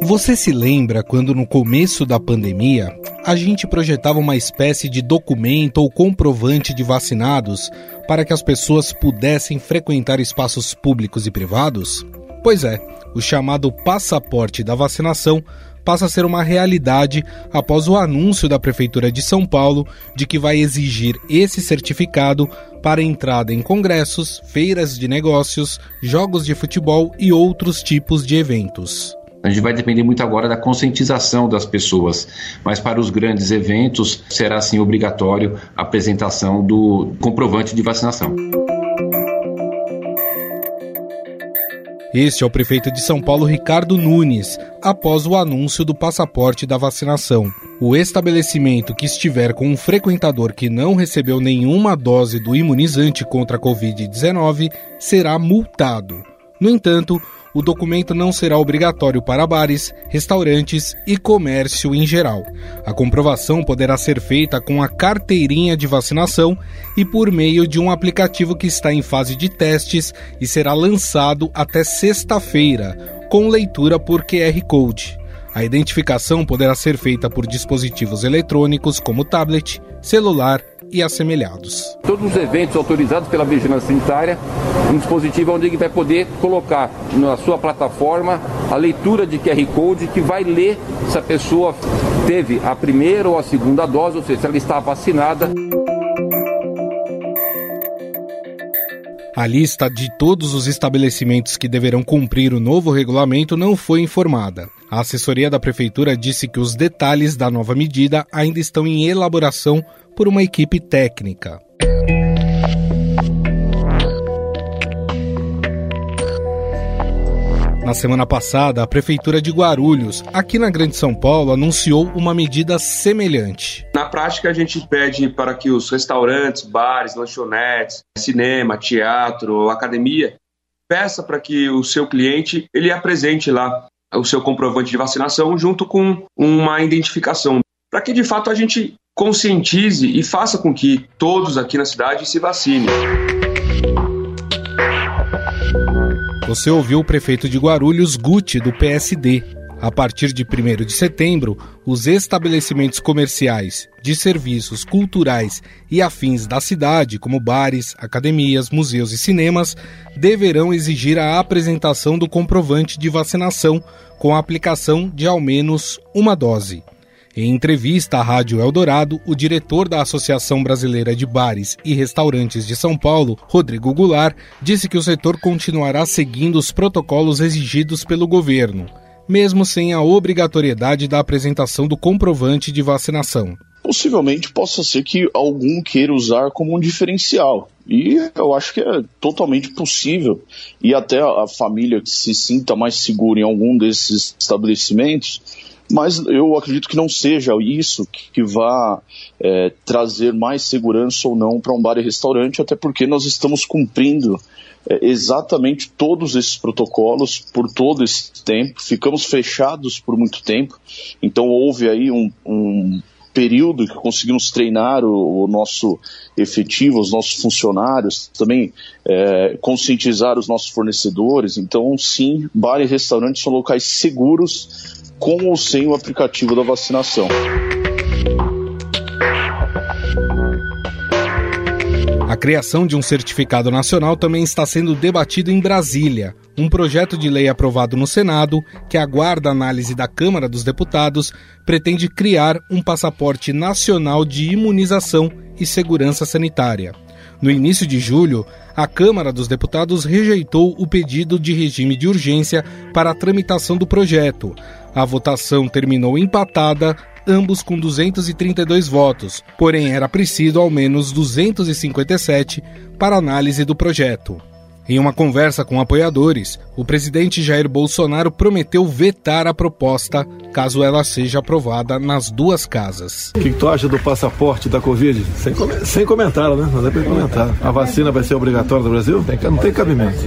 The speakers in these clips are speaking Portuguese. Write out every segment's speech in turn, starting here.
Você se lembra quando no começo da pandemia a gente projetava uma espécie de documento ou comprovante de vacinados para que as pessoas pudessem frequentar espaços públicos e privados? Pois é, o chamado passaporte da vacinação passa a ser uma realidade após o anúncio da Prefeitura de São Paulo de que vai exigir esse certificado para entrada em congressos, feiras de negócios, jogos de futebol e outros tipos de eventos. A gente vai depender muito agora da conscientização das pessoas, mas para os grandes eventos será sim obrigatório a apresentação do comprovante de vacinação. Este é o prefeito de São Paulo, Ricardo Nunes, após o anúncio do passaporte da vacinação. O estabelecimento que estiver com um frequentador que não recebeu nenhuma dose do imunizante contra a Covid-19 será multado. No entanto, o documento não será obrigatório para bares, restaurantes e comércio em geral. A comprovação poderá ser feita com a carteirinha de vacinação e por meio de um aplicativo que está em fase de testes e será lançado até sexta-feira, com leitura por QR Code. A identificação poderá ser feita por dispositivos eletrônicos como tablet, celular e assemelhados. Todos os eventos autorizados pela Vigilância Sanitária, um dispositivo onde ele vai poder colocar na sua plataforma a leitura de QR Code que vai ler se a pessoa teve a primeira ou a segunda dose, ou seja, se ela está vacinada. A lista de todos os estabelecimentos que deverão cumprir o novo regulamento não foi informada. A assessoria da Prefeitura disse que os detalhes da nova medida ainda estão em elaboração por uma equipe técnica. Na semana passada, a Prefeitura de Guarulhos, aqui na Grande São Paulo, anunciou uma medida semelhante. Na prática, a gente pede para que os restaurantes, bares, lanchonetes, cinema, teatro, academia, peça para que o seu cliente ele apresente lá o seu comprovante de vacinação junto com uma identificação, para que de fato a gente conscientize e faça com que todos aqui na cidade se vacinem. Você ouviu o prefeito de Guarulhos, Guti, do PSD. A partir de 1 de setembro, os estabelecimentos comerciais, de serviços culturais e afins da cidade, como bares, academias, museus e cinemas, deverão exigir a apresentação do comprovante de vacinação com a aplicação de ao menos uma dose. Em entrevista à Rádio Eldorado, o diretor da Associação Brasileira de Bares e Restaurantes de São Paulo, Rodrigo Goulart, disse que o setor continuará seguindo os protocolos exigidos pelo governo, mesmo sem a obrigatoriedade da apresentação do comprovante de vacinação. Possivelmente possa ser que algum queira usar como um diferencial. E eu acho que é totalmente possível. E até a família que se sinta mais segura em algum desses estabelecimentos mas eu acredito que não seja isso que vá é, trazer mais segurança ou não para um bar e restaurante, até porque nós estamos cumprindo é, exatamente todos esses protocolos por todo esse tempo, ficamos fechados por muito tempo, então houve aí um, um período que conseguimos treinar o, o, nosso efetivo, os nossos funcionários, também é, conscientizar os nossos fornecedores. Então, sim, bar e restaurante são locais seguros com ou sem o aplicativo da vacinação. A criação de um certificado nacional também está sendo debatido em Brasília. Um projeto de lei aprovado no Senado, que aguarda análise da Câmara dos Deputados, pretende criar um passaporte nacional de imunização e segurança sanitária. No início de julho, a Câmara dos Deputados rejeitou o pedido de regime de urgência para a tramitação do projeto. A votação terminou empatada, ambos com 232 votos, porém era preciso ao menos 257 para análise do projeto. Em uma conversa com apoiadores, o presidente Jair Bolsonaro prometeu vetar a proposta caso ela seja aprovada nas duas casas. O que, que tu acha do passaporte da Covid? Sem, com... sem comentário, né? Não dá para comentar. A vacina vai ser obrigatória no Brasil? Não tem cabimento.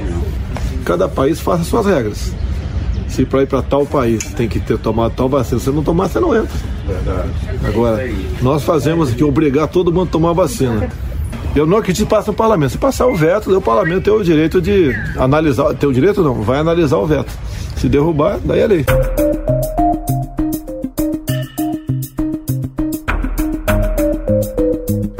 Cada país faça suas regras se para ir para tal país tem que ter tomado tal vacina, se não tomar, você não entra. Verdade. Agora, nós fazemos que obrigar todo mundo a tomar vacina. Eu não acredito que passe no parlamento. Se passar o veto, o parlamento tem o direito de analisar. Tem o direito não, vai analisar o veto. Se derrubar, daí é lei.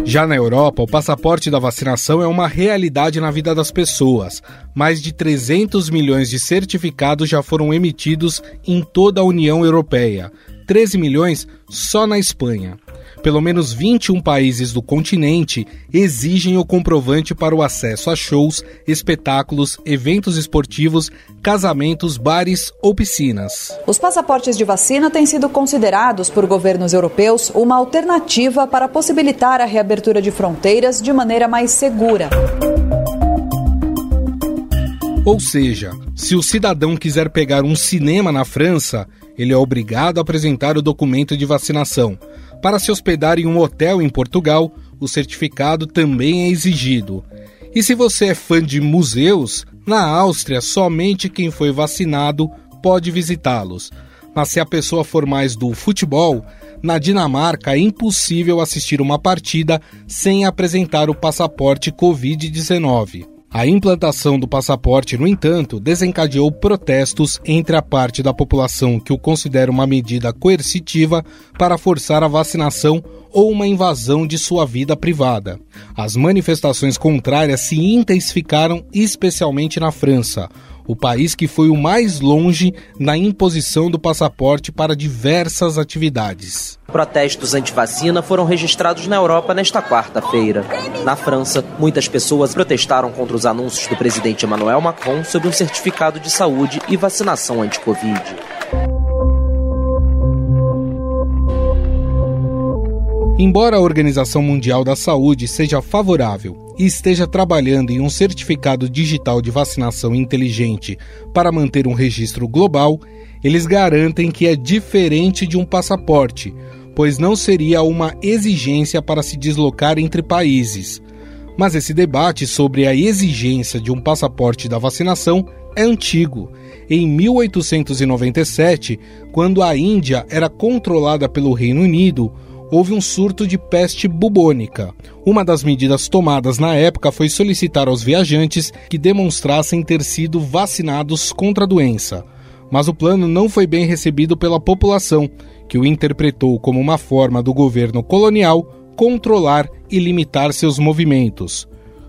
Já na Europa, o passaporte da vacinação é uma realidade na vida das pessoas. Mais de 300 milhões de certificados já foram emitidos em toda a União Europeia. 13 milhões só na Espanha. Pelo menos 21 países do continente exigem o comprovante para o acesso a shows, espetáculos, eventos esportivos, casamentos, bares ou piscinas. Os passaportes de vacina têm sido considerados por governos europeus uma alternativa para possibilitar a reabertura de fronteiras de maneira mais segura. Ou seja, se o cidadão quiser pegar um cinema na França, ele é obrigado a apresentar o documento de vacinação. Para se hospedar em um hotel em Portugal, o certificado também é exigido. E se você é fã de museus, na Áustria somente quem foi vacinado pode visitá-los. Mas se a pessoa for mais do futebol, na Dinamarca é impossível assistir uma partida sem apresentar o passaporte Covid-19. A implantação do passaporte, no entanto, desencadeou protestos entre a parte da população que o considera uma medida coercitiva para forçar a vacinação ou uma invasão de sua vida privada. As manifestações contrárias se intensificaram, especialmente na França, o país que foi o mais longe na imposição do passaporte para diversas atividades. Protestos anti-vacina foram registrados na Europa nesta quarta-feira. Na França, muitas pessoas protestaram contra os anúncios do presidente Emmanuel Macron sobre um certificado de saúde e vacinação anti-Covid. Embora a Organização Mundial da Saúde seja favorável e esteja trabalhando em um certificado digital de vacinação inteligente para manter um registro global, eles garantem que é diferente de um passaporte, pois não seria uma exigência para se deslocar entre países. Mas esse debate sobre a exigência de um passaporte da vacinação é antigo. Em 1897, quando a Índia era controlada pelo Reino Unido, houve um surto de peste bubônica. Uma das medidas tomadas na época foi solicitar aos viajantes que demonstrassem ter sido vacinados contra a doença. Mas o plano não foi bem recebido pela população, que o interpretou como uma forma do governo colonial controlar e limitar seus movimentos.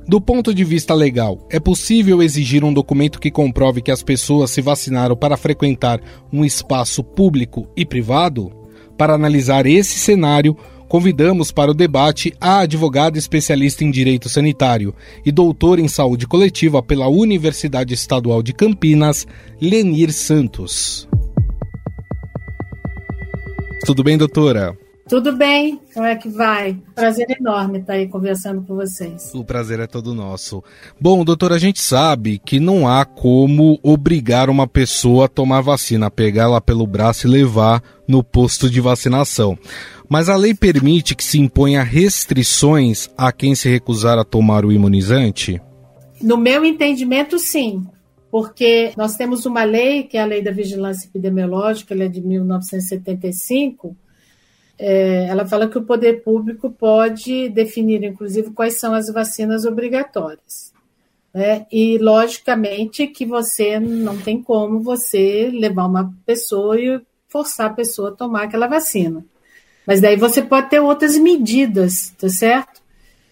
Do ponto de vista legal, é possível exigir um documento que comprove que as pessoas se vacinaram para frequentar um espaço público e privado? Para analisar esse cenário, convidamos para o debate a advogada especialista em direito sanitário e doutora em saúde coletiva pela Universidade Estadual de Campinas, Lenir Santos. Tudo bem, doutora? Tudo bem, como é que vai? Prazer enorme estar aí conversando com vocês. O prazer é todo nosso. Bom, doutor, a gente sabe que não há como obrigar uma pessoa a tomar vacina, pegar ela pelo braço e levar no posto de vacinação. Mas a lei permite que se imponha restrições a quem se recusar a tomar o imunizante? No meu entendimento, sim. Porque nós temos uma lei, que é a Lei da Vigilância Epidemiológica, ela é de 1975, é, ela fala que o poder público pode definir, inclusive, quais são as vacinas obrigatórias. Né? E, logicamente, que você não tem como você levar uma pessoa e forçar a pessoa a tomar aquela vacina. Mas daí você pode ter outras medidas, tá certo?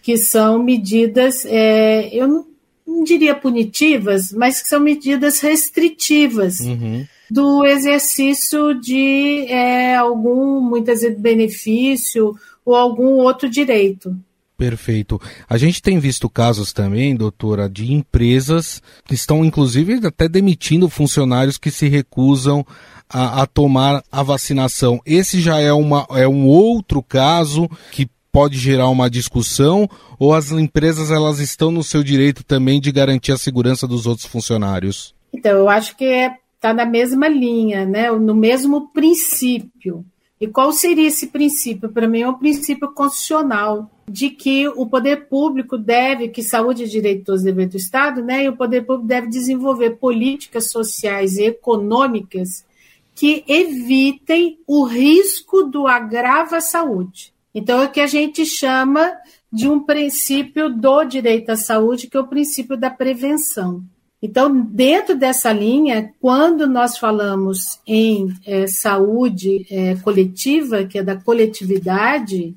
Que são medidas, é, eu não, não, diria punitivas, mas que são medidas restritivas. Uhum do exercício de é, algum, muitas vezes, benefício ou algum outro direito. Perfeito. A gente tem visto casos também, doutora, de empresas que estão, inclusive, até demitindo funcionários que se recusam a, a tomar a vacinação. Esse já é, uma, é um outro caso que pode gerar uma discussão ou as empresas elas estão no seu direito também de garantir a segurança dos outros funcionários? Então, eu acho que é está na mesma linha, né? no mesmo princípio. E qual seria esse princípio? Para mim, é um princípio constitucional de que o poder público deve, que saúde e direitos devem do Estado, né? E o poder público deve desenvolver políticas sociais e econômicas que evitem o risco do agravo à saúde. Então, é o que a gente chama de um princípio do direito à saúde, que é o princípio da prevenção. Então, dentro dessa linha, quando nós falamos em é, saúde é, coletiva, que é da coletividade,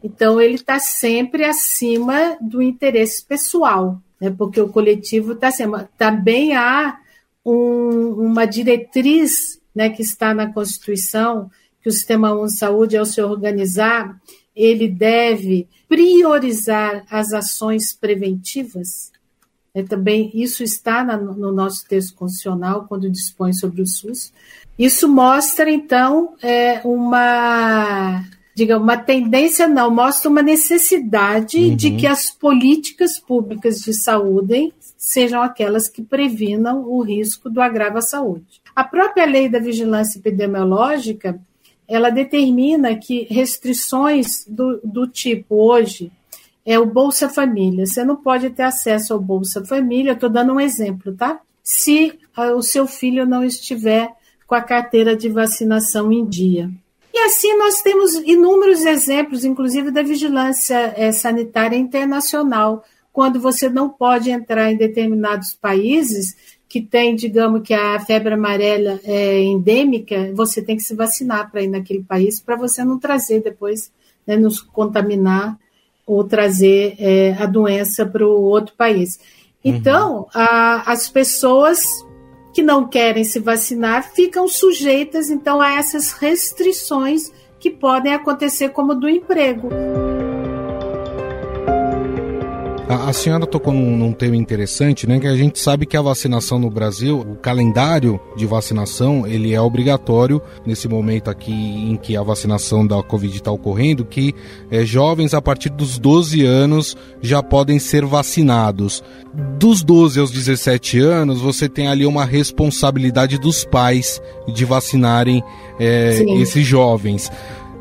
então ele está sempre acima do interesse pessoal, né? porque o coletivo está acima. Também há um, uma diretriz né, que está na Constituição, que o Sistema Único de Saúde, ao se organizar, ele deve priorizar as ações preventivas é, também isso está na, no nosso texto constitucional, quando dispõe sobre o SUS. Isso mostra, então, é, uma, diga, uma tendência, não, mostra uma necessidade uhum. de que as políticas públicas de saúde sejam aquelas que previnam o risco do agravo à saúde. A própria lei da vigilância epidemiológica, ela determina que restrições do, do tipo hoje é o Bolsa Família. Você não pode ter acesso ao Bolsa Família, estou dando um exemplo, tá? Se o seu filho não estiver com a carteira de vacinação em dia. E assim nós temos inúmeros exemplos, inclusive da vigilância é, sanitária internacional, quando você não pode entrar em determinados países que tem, digamos que a febre amarela é endêmica, você tem que se vacinar para ir naquele país, para você não trazer depois, né, nos contaminar ou trazer é, a doença para o outro país. Então, uhum. a, as pessoas que não querem se vacinar ficam sujeitas, então, a essas restrições que podem acontecer, como do emprego. A, a senhora tocou num, num, tema interessante, né? Que a gente sabe que a vacinação no Brasil, o calendário de vacinação, ele é obrigatório nesse momento aqui em que a vacinação da Covid está ocorrendo, que é, jovens a partir dos 12 anos já podem ser vacinados. Dos 12 aos 17 anos, você tem ali uma responsabilidade dos pais de vacinarem é, esses jovens.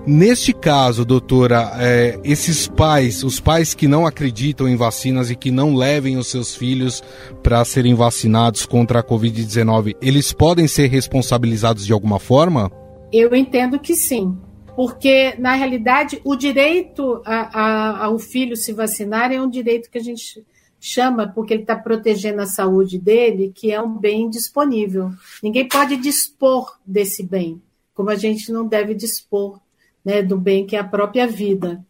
Neste caso, doutora, é, esses pais, os pais que não acreditam em vacinas e que não levem os seus filhos para serem vacinados contra a Covid-19, eles podem ser responsabilizados de alguma forma? Eu entendo que sim. Porque, na realidade, o direito a, a, ao filho se vacinar é um direito que a gente chama, porque ele está protegendo a saúde dele, que é um bem disponível. Ninguém pode dispor desse bem, como a gente não deve dispor né, do bem que é a própria vida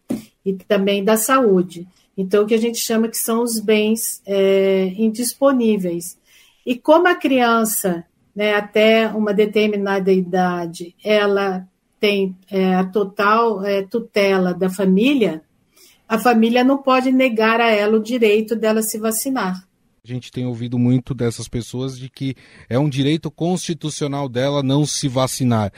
e também da saúde. Então, o que a gente chama que são os bens é, indisponíveis. E como a criança, né, até uma determinada idade, ela tem é, a total é, tutela da família, a família não pode negar a ela o direito dela se vacinar. A gente tem ouvido muito dessas pessoas de que é um direito constitucional dela não se vacinar.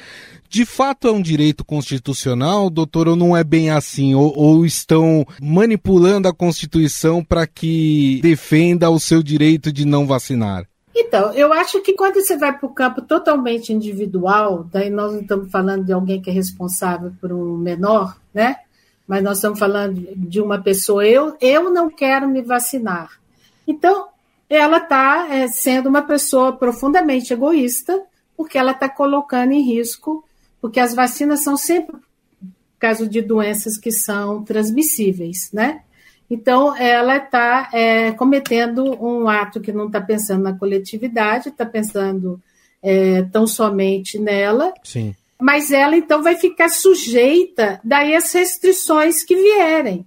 De fato é um direito constitucional, doutor, ou não é bem assim? Ou, ou estão manipulando a Constituição para que defenda o seu direito de não vacinar? Então, eu acho que quando você vai para o campo totalmente individual, daí nós não estamos falando de alguém que é responsável por um menor, né? Mas nós estamos falando de uma pessoa, eu, eu não quero me vacinar. Então, ela está é, sendo uma pessoa profundamente egoísta, porque ela está colocando em risco, porque as vacinas são sempre caso de doenças que são transmissíveis, né? Então, ela está é, cometendo um ato que não está pensando na coletividade, está pensando é, tão somente nela. Sim. Mas ela, então, vai ficar sujeita daí às restrições que vierem.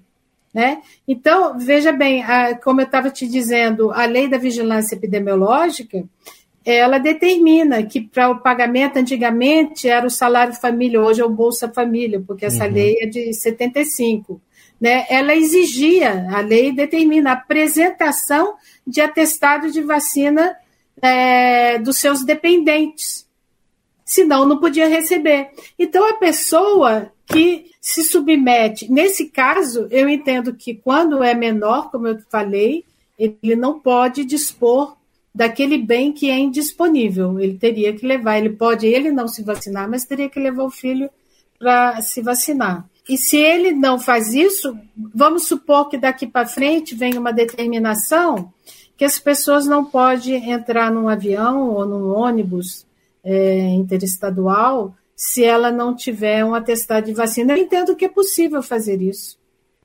Né? Então, veja bem, a, como eu estava te dizendo, a lei da vigilância epidemiológica, ela determina que para o pagamento, antigamente era o salário família, hoje é o Bolsa Família, porque essa uhum. lei é de 75. Né? Ela exigia, a lei determina a apresentação de atestado de vacina é, dos seus dependentes. Senão, não podia receber. Então, a pessoa que se submete. Nesse caso, eu entendo que quando é menor, como eu falei, ele não pode dispor daquele bem que é indisponível. Ele teria que levar, ele pode ele não se vacinar, mas teria que levar o filho para se vacinar. E se ele não faz isso, vamos supor que daqui para frente vem uma determinação que as pessoas não podem entrar num avião ou num ônibus é, interestadual se ela não tiver um atestado de vacina. Eu entendo que é possível fazer isso.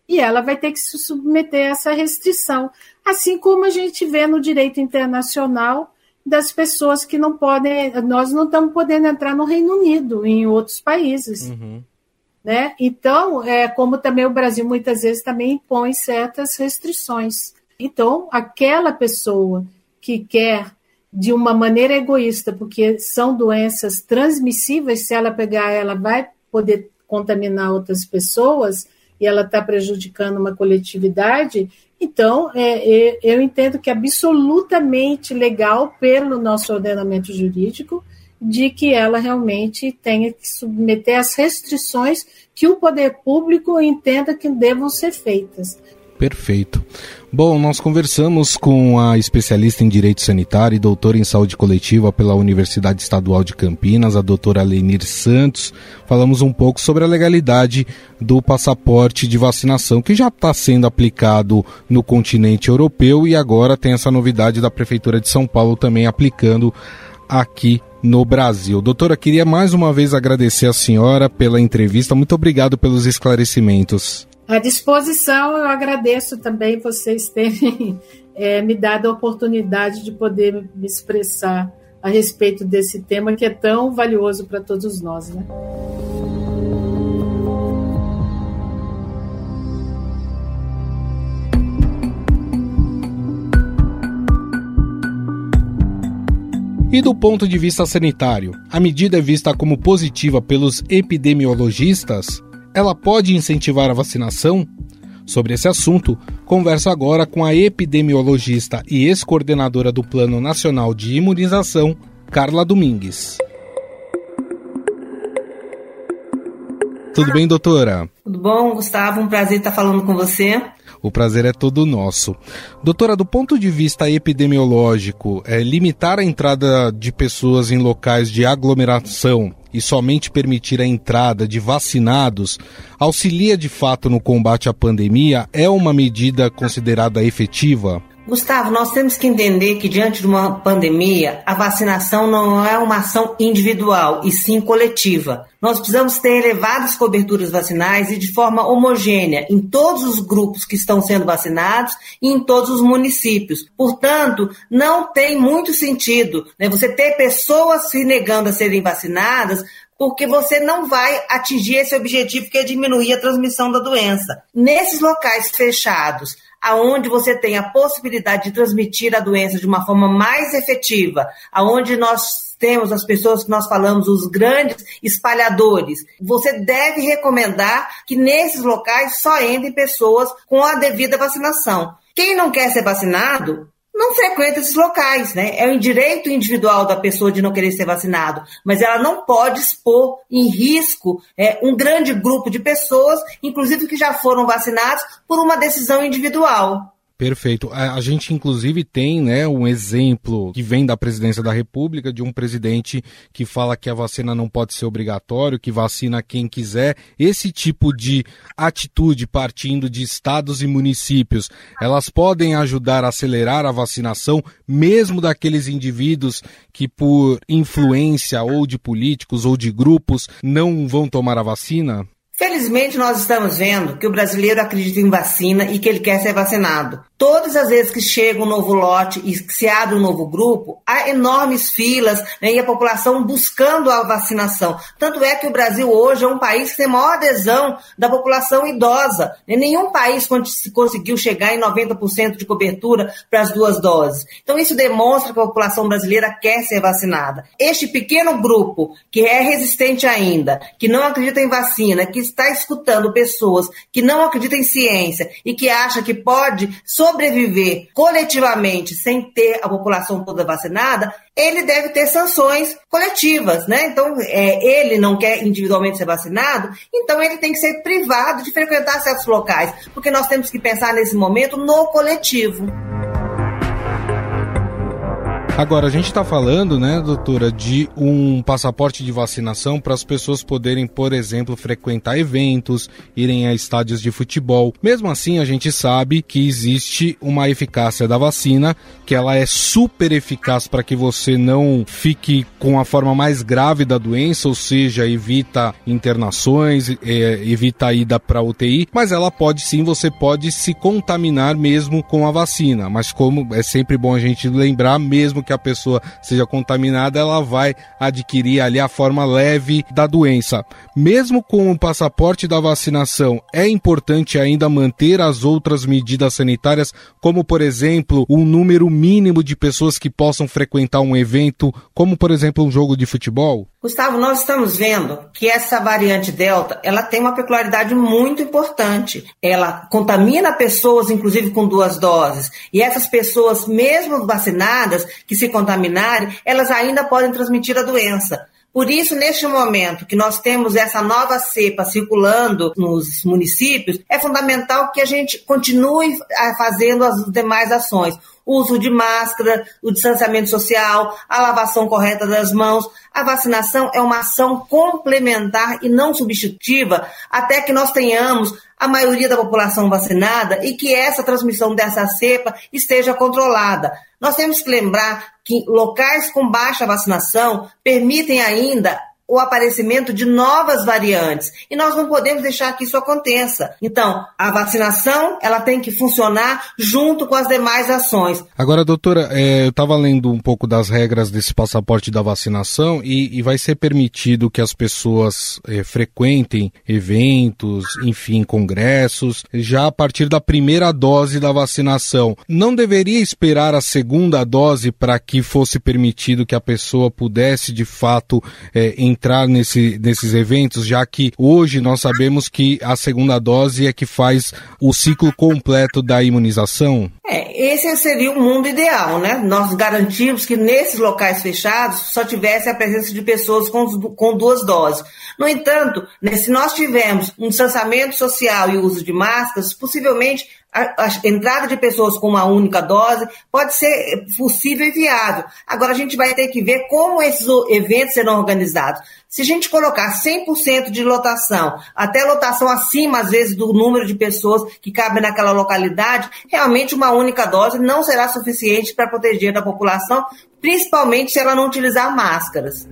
e ela vai ter que se submeter a essa restrição. Assim como a gente vê no direito internacional das pessoas que não podem, nós não estamos podendo entrar no Reino Unido, em outros países. Uhum. Né? Então, é, como também o Brasil muitas vezes também impõe certas restrições. Então, aquela pessoa que quer de uma maneira egoísta, porque são doenças transmissíveis, se ela pegar, ela vai poder contaminar outras pessoas e ela está prejudicando uma coletividade. Então, é, é, eu entendo que é absolutamente legal pelo nosso ordenamento jurídico de que ela realmente tenha que submeter as restrições que o poder público entenda que devam ser feitas. Perfeito. Bom, nós conversamos com a especialista em direito sanitário e doutora em saúde coletiva pela Universidade Estadual de Campinas, a doutora Lenir Santos. Falamos um pouco sobre a legalidade do passaporte de vacinação, que já está sendo aplicado no continente europeu e agora tem essa novidade da Prefeitura de São Paulo também aplicando aqui no Brasil. Doutora, queria mais uma vez agradecer a senhora pela entrevista. Muito obrigado pelos esclarecimentos. À disposição, eu agradeço também vocês terem é, me dado a oportunidade de poder me expressar a respeito desse tema que é tão valioso para todos nós. Né? E do ponto de vista sanitário, a medida é vista como positiva pelos epidemiologistas ela pode incentivar a vacinação? Sobre esse assunto, converso agora com a epidemiologista e ex-coordenadora do Plano Nacional de Imunização, Carla Domingues. Tudo bem, doutora? Tudo bom, Gustavo? Um prazer estar falando com você. O prazer é todo nosso. Doutora, do ponto de vista epidemiológico, é, limitar a entrada de pessoas em locais de aglomeração e somente permitir a entrada de vacinados auxilia de fato no combate à pandemia? É uma medida considerada efetiva? Gustavo, nós temos que entender que diante de uma pandemia, a vacinação não é uma ação individual, e sim coletiva. Nós precisamos ter elevadas coberturas vacinais e de forma homogênea em todos os grupos que estão sendo vacinados e em todos os municípios. Portanto, não tem muito sentido né, você ter pessoas se negando a serem vacinadas porque você não vai atingir esse objetivo que é diminuir a transmissão da doença. Nesses locais fechados, aonde você tem a possibilidade de transmitir a doença de uma forma mais efetiva, aonde nós temos as pessoas que nós falamos, os grandes espalhadores, você deve recomendar que nesses locais só entrem pessoas com a devida vacinação. Quem não quer ser vacinado, não frequenta esses locais, né? É um direito individual da pessoa de não querer ser vacinado, mas ela não pode expor em risco é, um grande grupo de pessoas, inclusive que já foram vacinados, por uma decisão individual. Perfeito. A, a, gente, inclusive, tem né, um exemplo que vem da presidência da República de um presidente que fala que a vacina não pode ser obrigatório, que vacina quem quiser. Esse tipo de atitude partindo de estados e municípios, elas podem ajudar a acelerar a vacinação, mesmo daqueles indivíduos que, por influência ou de políticos ou de grupos, não vão tomar a vacina? Felizmente, nós estamos vendo que o brasileiro acredita em vacina e que ele quer ser vacinado. Todas as vezes que chega um novo lote e se abre um novo grupo, há enormes filas né, e a população buscando a vacinação. Tanto é que o Brasil hoje é um país que tem maior adesão da população idosa. Né? Nenhum país conseguiu chegar em 90% de cobertura para as duas doses. Então, isso demonstra que a população brasileira quer ser vacinada. Este pequeno grupo, que é resistente ainda, que não acredita em vacina, que está escutando pessoas que não acreditam em ciência e que acha que pode sobreviver coletivamente sem ter a população toda vacinada, ele deve ter sanções coletivas, né? Então, é, ele não quer individualmente ser vacinado, então ele tem que ser privado de frequentar certos locais, porque nós temos que pensar nesse momento no coletivo. Agora, a gente está falando, né, doutora, de um passaporte de vacinação para as pessoas poderem, por exemplo, frequentar eventos, irem a estádios de futebol. Mesmo assim, a gente sabe que existe uma eficácia da vacina, que ela é super eficaz para que você não fique com a forma mais grave da doença, ou seja, evita internações, é, evita a ida para UTI, mas ela pode sim, você pode se contaminar mesmo com a vacina. Mas como é sempre bom a gente lembrar, mesmo que a pessoa seja contaminada, ela vai adquirir ali a forma leve da doença. Mesmo com o passaporte da vacinação, é importante ainda manter as outras medidas sanitárias, como por exemplo, um número mínimo de pessoas que possam frequentar um evento, como por exemplo um jogo de futebol? Gustavo, nós estamos vendo que essa variante Delta, ela tem uma peculiaridade muito importante. Ela contamina pessoas, inclusive com duas doses. E essas pessoas, mesmo vacinadas, que se contaminarem, elas ainda podem transmitir a doença. Por isso, neste momento que nós temos essa nova cepa circulando nos municípios, é fundamental que a gente continue fazendo as demais ações uso de máscara, o distanciamento social, a lavação correta das mãos. A vacinação é uma ação complementar e não substitutiva até que nós tenhamos a maioria da população vacinada e que essa transmissão dessa cepa esteja controlada. Nós temos que lembrar que locais com baixa vacinação permitem ainda o aparecimento de novas variantes. E nós não podemos deixar que isso aconteça. Então, a vacinação, ela tem que funcionar junto com as demais ações. Agora, doutora, é, eu estava lendo um pouco das regras desse passaporte da vacinação e, e vai ser permitido que as pessoas é, frequentem eventos, enfim, congressos, já a partir da primeira dose da vacinação. Não deveria esperar a segunda dose para que fosse permitido que a pessoa pudesse, de fato, é, entrar nesse, nesses eventos, já que hoje nós sabemos que a segunda dose é que faz o ciclo completo da imunização? É, esse seria o mundo ideal, né? Nós garantimos que nesses locais fechados só tivesse a presença de pessoas com, com duas doses. No entanto, né, se nós tivermos um distanciamento social e uso de máscaras, possivelmente a, a, entrada de pessoas com uma única dose pode ser possível e viável. Agora a gente vai ter que ver como esses eventos serão organizados. Se a gente colocar 100% de lotação, até lotação acima, às vezes, do número de pessoas que cabem naquela localidade, realmente uma única dose não será suficiente para proteger a população, principalmente se ela não utilizar máscaras.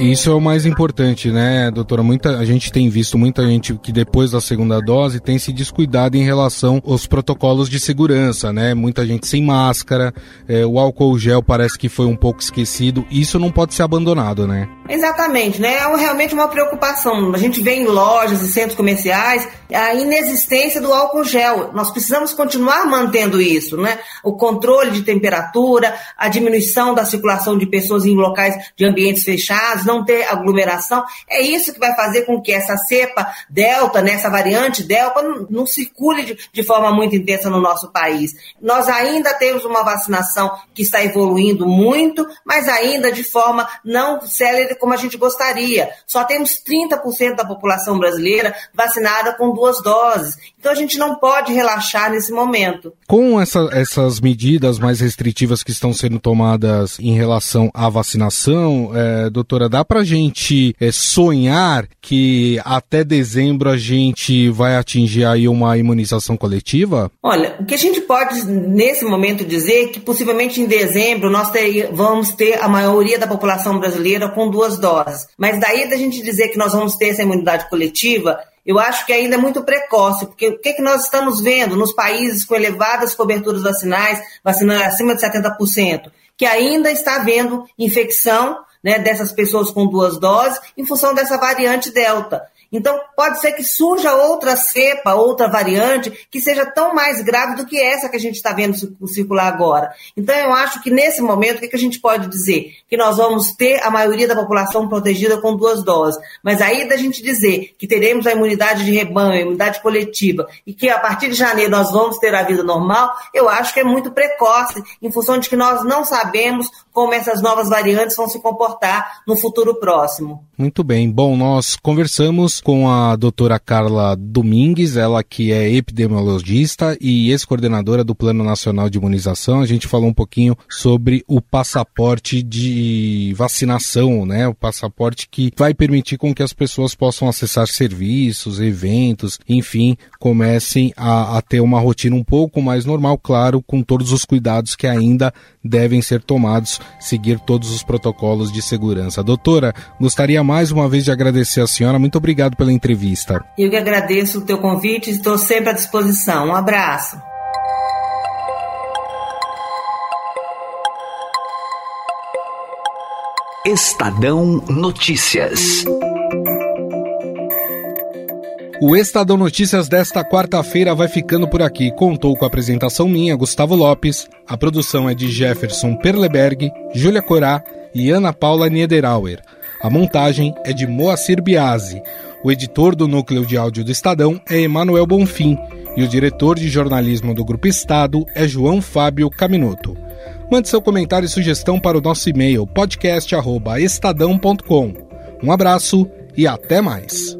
Isso é o mais importante, né, doutora? Muita, a gente tem visto muita gente que depois da segunda dose tem se descuidado em relação aos protocolos de segurança, né? Muita gente sem máscara, é, o álcool gel parece que foi um pouco esquecido. Isso não pode ser abandonado, né? Exatamente, né? É realmente uma preocupação. A gente vê em lojas e centros comerciais a inexistência do álcool gel. Nós precisamos continuar mantendo isso, né? O controle de temperatura, a diminuição da circulação de pessoas em locais de ambientes fechados, não ter aglomeração. É isso que vai fazer com que essa cepa delta, né, essa variante delta, não, não circule de, de forma muito intensa no nosso país. Nós ainda temos uma vacinação que está evoluindo muito, mas ainda de forma não célere como a gente gostaria. Só temos 30% da população brasileira vacinada com duas doses. Então a gente não pode relaxar nesse momento. Com essa, essas medidas mais restritivas que estão sendo tomadas em relação à vacinação, é, doutora, dá para a gente é, sonhar que até dezembro a gente vai atingir aí uma imunização coletiva? Olha, o que a gente pode nesse momento dizer é que possivelmente em dezembro nós ter, vamos ter a maioria da população brasileira com duas duas doses. Mas daí da gente dizer que nós vamos ter essa imunidade coletiva, eu acho que ainda é muito precoce, porque o que, que nós estamos vendo nos países com elevadas coberturas vacinais, vacinando acima de 70%, que ainda está havendo infecção né, dessas pessoas com duas doses em função dessa variante Delta. Então, pode ser que surja outra cepa, outra variante, que seja tão mais grave do que essa que a gente está vendo circular agora. Então, eu acho que nesse momento, o que, a gente pode dizer? Que nós vamos ter a maioria da população protegida com duas doses. Mas aí da gente dizer que teremos a imunidade de rebanho, imunidade coletiva, e que a partir de janeiro nós vamos ter a vida normal, eu acho que é muito precoce, em função de que nós não sabemos como essas novas variantes vão se comportar no futuro próximo. Muito bem. Bom, nós conversamos com a doutora Carla Domingues, ela que é epidemiologista e ex-coordenadora do Plano Nacional de Imunização. A gente falou um pouquinho sobre o passaporte de vacinação, né? O passaporte que vai permitir com que as pessoas possam acessar serviços, eventos, enfim, comecem a, a ter uma rotina um pouco mais normal, claro, com todos os cuidados que ainda devem ser tomados, seguir todos os protocolos de segurança. Doutora, gostaria mais uma vez de agradecer a senhora. Muito obrigado pela entrevista. Eu que agradeço o teu convite e estou sempre à disposição. Um abraço. Estadão Notícias. O Estadão Notícias desta quarta-feira vai ficando por aqui. Contou com a apresentação minha, Gustavo Lopes. A produção é de Jefferson Perleberg, Júlia Corá e Ana Paula Niederauer. A montagem é de Moacir Biasi. O editor do núcleo de áudio do Estadão é Emanuel Bonfim e o diretor de jornalismo do Grupo Estado é João Fábio Caminoto. Mande seu comentário e sugestão para o nosso e-mail podcast@estadão.com. Um abraço e até mais.